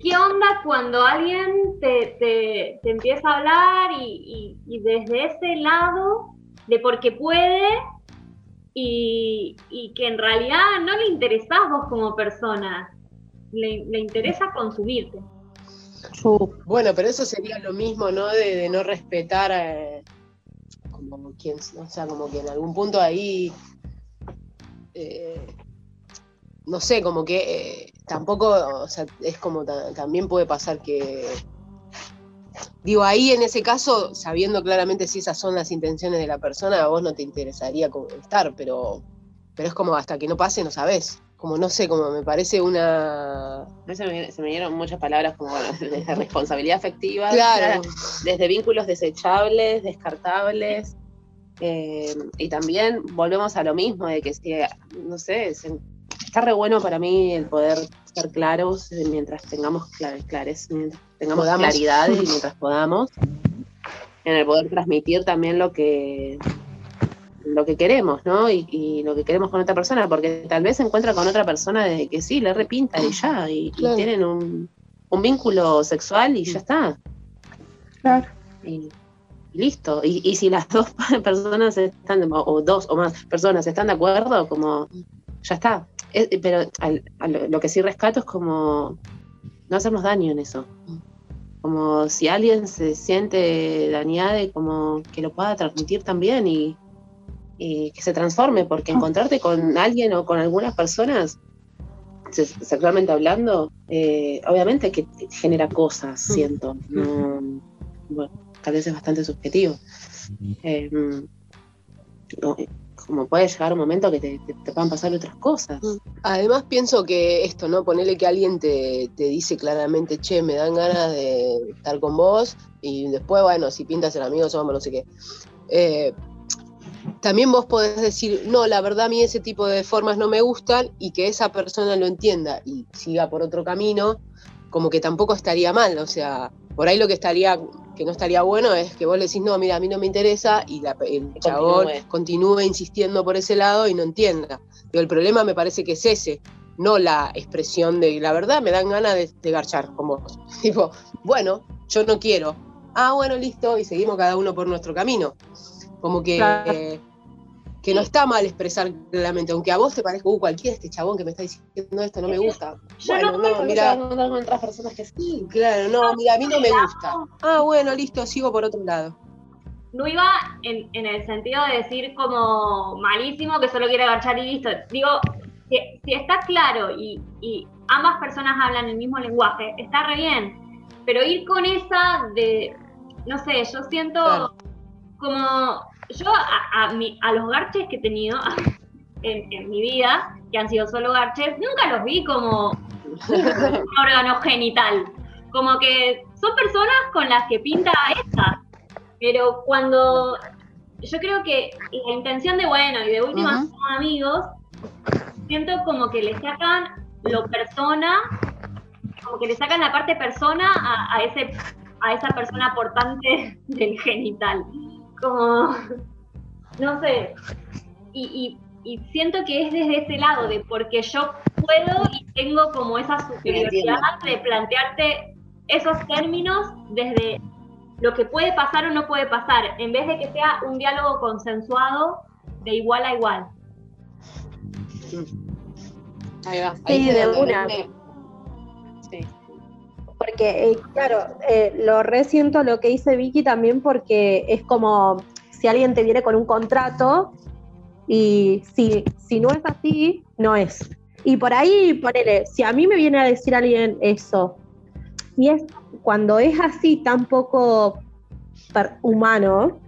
¿qué onda cuando alguien te, empieza a hablar y, desde ese lado de porque puede y, que en realidad no le interesás vos como persona, le, interesa consumirte? Bueno, pero eso sería lo mismo, ¿no? De, no respetar eh, como quien, o sea, como que en algún punto ahí eh, no sé, como que eh, tampoco, o sea, es como también puede pasar que, digo, ahí en ese caso, sabiendo claramente si esas son las intenciones de la persona, a vos no te interesaría estar, pero, pero es como hasta que no pase, no sabes. Como no sé, como me parece una. Se me, se me dieron muchas palabras como bueno, desde responsabilidad afectiva, claro. desde vínculos desechables, descartables. Eh, y también volvemos a lo mismo, de que si, no sé, se, está re bueno para mí el poder estar claros mientras tengamos clares, mientras tengamos claridad y mientras podamos, en el poder transmitir también lo que lo que queremos, ¿no? Y, lo que queremos con otra persona, porque tal vez se encuentra con otra persona de que sí, le repinta y ya, y, tienen un, vínculo sexual y ya está. Claro. Y, listo. Y, si las dos personas están, o dos o más personas están de acuerdo, como ya está pero lo que sí rescato es como no hacernos daño en eso. Como si alguien se siente dañado, como que lo pueda transmitir también y, que se transforme, porque ah. encontrarte con alguien o con algunas personas, sexualmente hablando, eh, obviamente que genera cosas, mm. siento. bueno, tal vez es bastante subjetivo. Eh, como puede llegar un momento que te, te, puedan pasar otras cosas. Mm. Además pienso que esto, ¿no? Ponerle que alguien te, dice claramente, che, me dan ganas de estar con vos, y después, bueno, si pintas el amigo, somos no sé qué. Eh, también vos podés decir, no, la verdad a mí ese tipo de formas no me gustan y que esa persona lo entienda y siga por otro camino, como que tampoco estaría mal, o sea, por ahí lo que estaría que no estaría bueno es que vos le decís, no, mira, a mí no me interesa, y el chabón continúe. insistiendo por ese lado y no entienda. Pero el problema me parece que es ese, no la expresión de, la verdad, me dan ganas de, garchar como vos. Tipo, bueno, yo no quiero. Ah, bueno, listo, y seguimos cada uno por nuestro camino. Como que que no está mal expresar claramente, aunque a vos te parezca, uh, cualquiera este chabón que me está diciendo esto no me gusta. bueno, no, mira. otras personas que sí. Claro, no, mira, a mí no me gusta. Ah, bueno, listo, sigo por otro lado. No iba en, el sentido de decir como malísimo que solo quiere agachar y listo. Digo, si, si está claro y, ambas personas hablan el mismo lenguaje, está re bien. Pero ir con esa de, no sé, yo siento como yo a, a, los garches que he tenido en, mi vida, que han sido solo garches, nunca los vi como un órgano genital. Como que son personas con las que pinta esta. Pero cuando yo creo que la intención de bueno y de última son amigos, siento como que le sacan lo persona, como que le sacan la parte persona a, a ese a esa persona portante del genital como, no sé, y, siento que es desde ese lado, de porque yo puedo y tengo como esa superioridad de plantearte esos términos desde lo que puede pasar o no puede pasar, en vez de que sea un diálogo consensuado de igual a igual. Ahí va. sí, de una. Porque, eh, claro, eh, lo resiento lo que dice Vicky también porque es como si alguien te viene con un contrato y si, si no es así, no es. Y por ahí, ponele, si a mí me viene a decir alguien eso, y es cuando es así tan poco humano,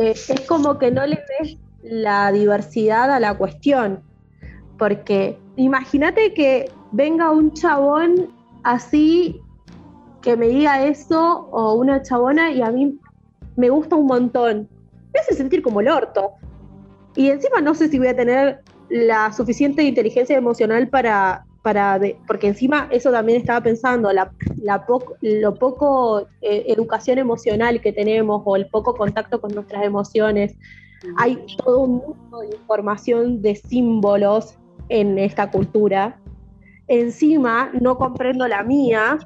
eh, es como que no le ves la diversidad a la cuestión. Porque imagínate que venga un chabón así que me diga eso o una chabona y a mí me gusta un montón. Me hace sentir como el orto. Y encima no sé si voy a tener la suficiente inteligencia emocional para, para porque encima eso también estaba pensando, la, la lo poco eh, educación emocional que tenemos o el poco contacto con nuestras emociones. Hay todo un mundo de información de símbolos en esta cultura encima no comprendo la mía,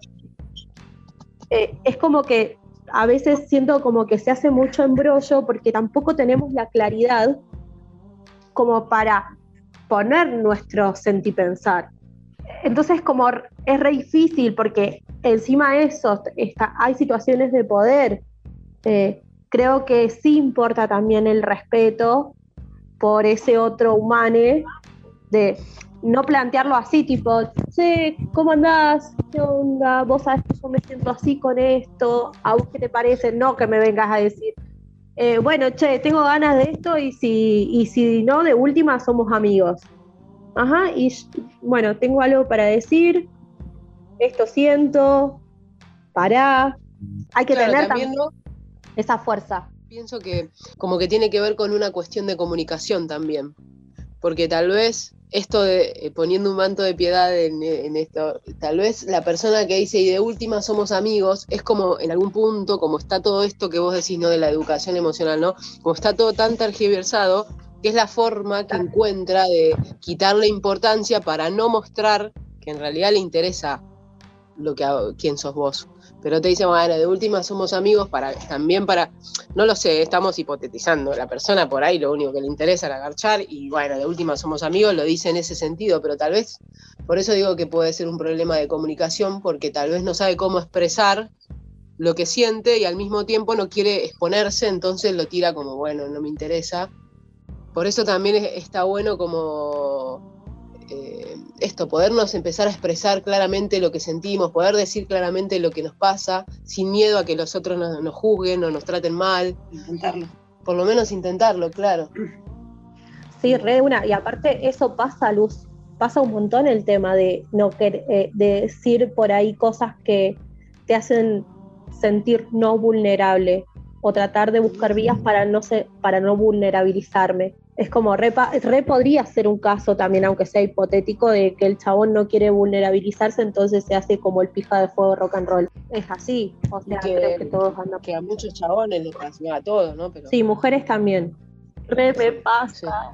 eh, es como que a veces siento como que se hace mucho embrollo porque tampoco tenemos la claridad como para poner nuestro sentipensar. Entonces como es re difícil porque encima de eso está, hay situaciones de poder. Eh, creo que sí importa también el respeto por ese otro humano de no plantearlo así, tipo, che, ¿cómo andás? ¿Qué onda? Vos sabés que yo me siento así con esto, ¿a vos qué te parece? No que me vengas a decir, eh, bueno, che, tengo ganas de esto y si, y si no, de última somos amigos. Ajá, y bueno, tengo algo para decir, esto siento, pará, hay que tener también, esa fuerza. Pienso que como que tiene que ver con una cuestión de comunicación también, porque tal vez esto de eh, poniendo un manto de piedad en, esto, tal vez la persona que dice y de última somos amigos, es como en algún punto, como está todo esto que vos decís, ¿no? De la educación emocional, ¿no? Como está todo tan tergiversado, que es la forma que encuentra de quitarle importancia para no mostrar que en realidad le interesa lo que quién sos vos pero te dicen, bueno, de última somos amigos también para, no lo sé, estamos hipotetizando, la persona por ahí lo único que le interesa es agarchar y bueno, de última somos amigos, lo dice en ese sentido, pero tal vez, por eso digo que puede ser un problema de comunicación, porque tal vez no sabe cómo expresar lo que siente y al mismo tiempo no quiere exponerse, entonces lo tira como, bueno, no me interesa. Por eso también está bueno como eh, esto, podernos empezar a expresar claramente lo que sentimos, poder decir claramente lo que nos pasa, sin miedo a que los otros nos, juzguen o nos traten mal. Intentarlo. Por lo menos intentarlo, claro. Sí, re una. Y aparte eso pasa, Luz, pasa un montón el tema de no eh, de decir por ahí cosas que te hacen sentir no vulnerable o tratar de buscar vías para no, para no vulnerabilizarme es como re, podría ser un caso también, aunque sea hipotético, de que el chabón no quiere vulnerabilizarse, entonces se hace como el pija de fuego rock and roll. Es así, o sea, que, creo que todos andan. Que a muchos chabones les pasa, a todos, ¿no? Sí, mujeres también. Re me pasa.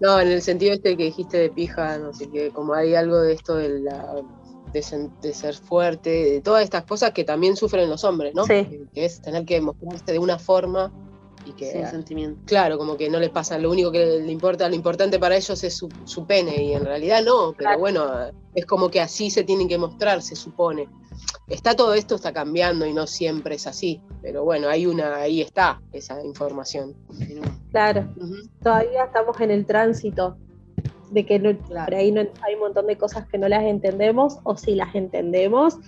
No, en el sentido este que dijiste de pija, no sé qué, como hay algo de esto de la de, ser fuerte, de todas estas cosas que también sufren los hombres, ¿no? Sí. Que, es tener que mostrarse de una forma y que sentimiento. claro como que no les pasa lo único que le importa lo importante para ellos es su, pene y en realidad no pero bueno es como que así se tienen que mostrar se supone. Está todo esto está cambiando y no siempre es así pero bueno hay una ahí está esa información. Claro. Todavía estamos en el tránsito de que por ahí no, hay un montón de cosas que no las entendemos o si las entendemos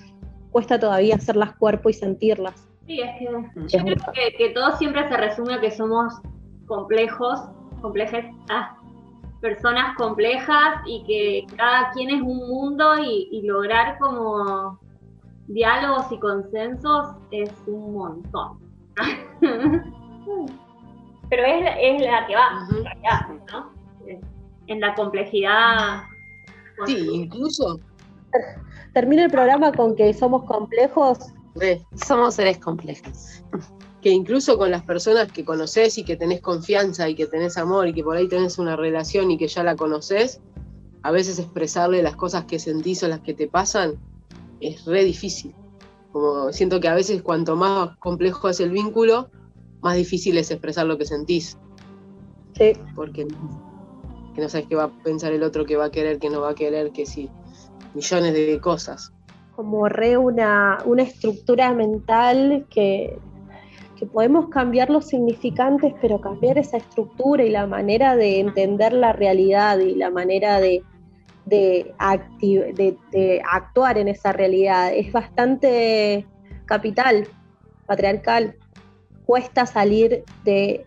cuesta todavía hacerlas cuerpo y sentirlas Sí, es que yo creo que, todo siempre se resume a que somos complejos, complejas, ah, personas complejas y que cada quien es un mundo y, lograr como diálogos y consensos es un montón. Pero es, es la que va, ¿no? En la complejidad. Sí, incluso. Termina el programa con que somos complejos somos seres complejos. Que incluso con las personas que conoces y que tenés confianza y que tenés amor y que por ahí tenés una relación y que ya la conoces, a veces expresarle las cosas que sentís o las que te pasan es re difícil. Como siento que a veces cuanto más complejo es el vínculo, más difícil es expresar lo que sentís. Sí. Porque que no sabes qué va a pensar el otro, qué va a querer, qué no va a querer, que sí. Millones de cosas como re una, estructura mental que, que podemos cambiar los significantes, pero cambiar esa estructura y la manera de entender la realidad y la manera de, de, de, actuar en esa realidad es bastante capital, patriarcal. Cuesta salir de,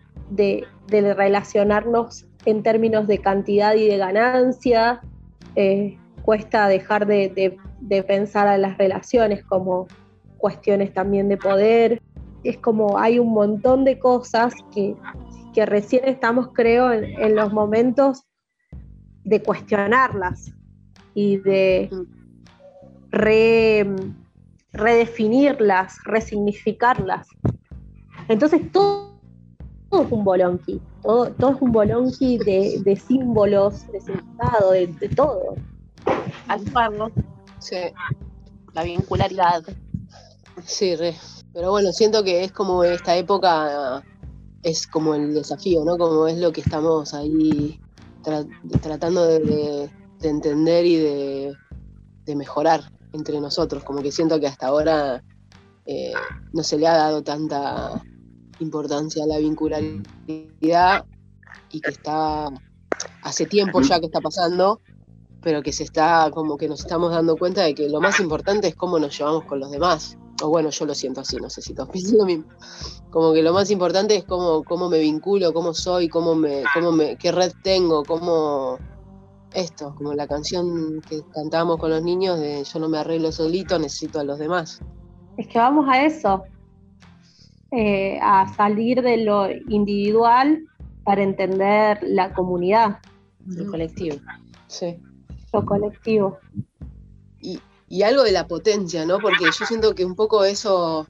relacionarnos en términos de cantidad y de ganancia, eh, cuesta dejar de, de pensar a las relaciones como cuestiones también de poder. Es como hay un montón de cosas que, recién estamos, creo, en, los momentos de cuestionarlas y de redefinirlas, resignificarlas. Entonces todo, es un bolonqui, todo, todo es un bolonqui de, símbolos, de significado, de todo. ayudarnos. Sí, La vincularidad. sí, re. Pero bueno, siento que es como esta época, es como el desafío, ¿no? Como es lo que estamos ahí tra- tratando de, de- de entender y de, de mejorar entre nosotros. Como que siento que hasta ahora eh, no se le ha dado tanta importancia a la vincularidad y que está hace tiempo ya que está pasando, pero que se está como que nos estamos dando cuenta de que lo más importante es cómo nos llevamos con los demás. O bueno, yo lo siento así, no sé si todos piensan lo mismo. Como que lo más importante es cómo, cómo me vinculo, cómo soy, cómo me, cómo me, qué red tengo, cómo esto, como la canción que cantábamos con los niños de yo no me arreglo solito, necesito a los demás. Es que vamos a eso, eh, a salir de lo individual para entender la comunidad, El colectivo. Sí. Lo colectivo. y, y algo de la potencia, ¿no? Porque yo siento que un poco eso,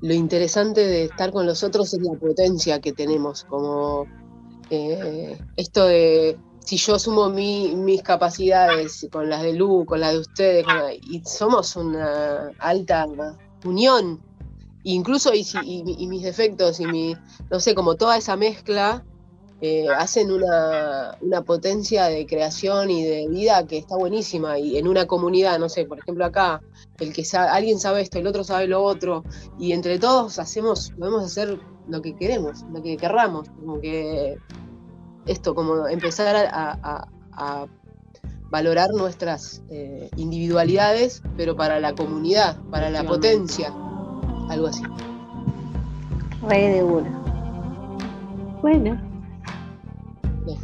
lo interesante de estar con los otros es la potencia que tenemos, como eh, esto de si yo sumo mi- mis capacidades con las de Lu, con las de ustedes, y somos una alta unión, incluso y, y mis defectos y mi, no sé, como toda esa mezcla eh, hacen una, una potencia de creación y de vida que está buenísima. Y en una comunidad, no sé, por ejemplo acá, el que sa- alguien sabe esto, el otro sabe lo otro, y entre todos hacemos, podemos hacer lo que queremos, lo que querramos, como que esto, como empezar a, a- a valorar nuestras eh, individualidades, pero para la comunidad, para la potencia, algo así. Re de una. Bueno,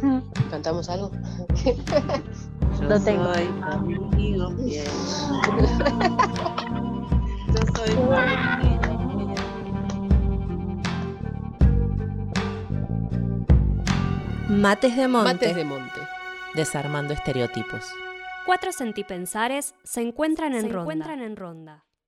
Bien. ¿Cantamos algo? Yo Lo tengo. soy amigo fiel. Yo soy fiel. Mates de monte. Mates de monte. Desarmando estereotipos. Cuatro sentipensares se encuentran en Se ronda. encuentran en ronda.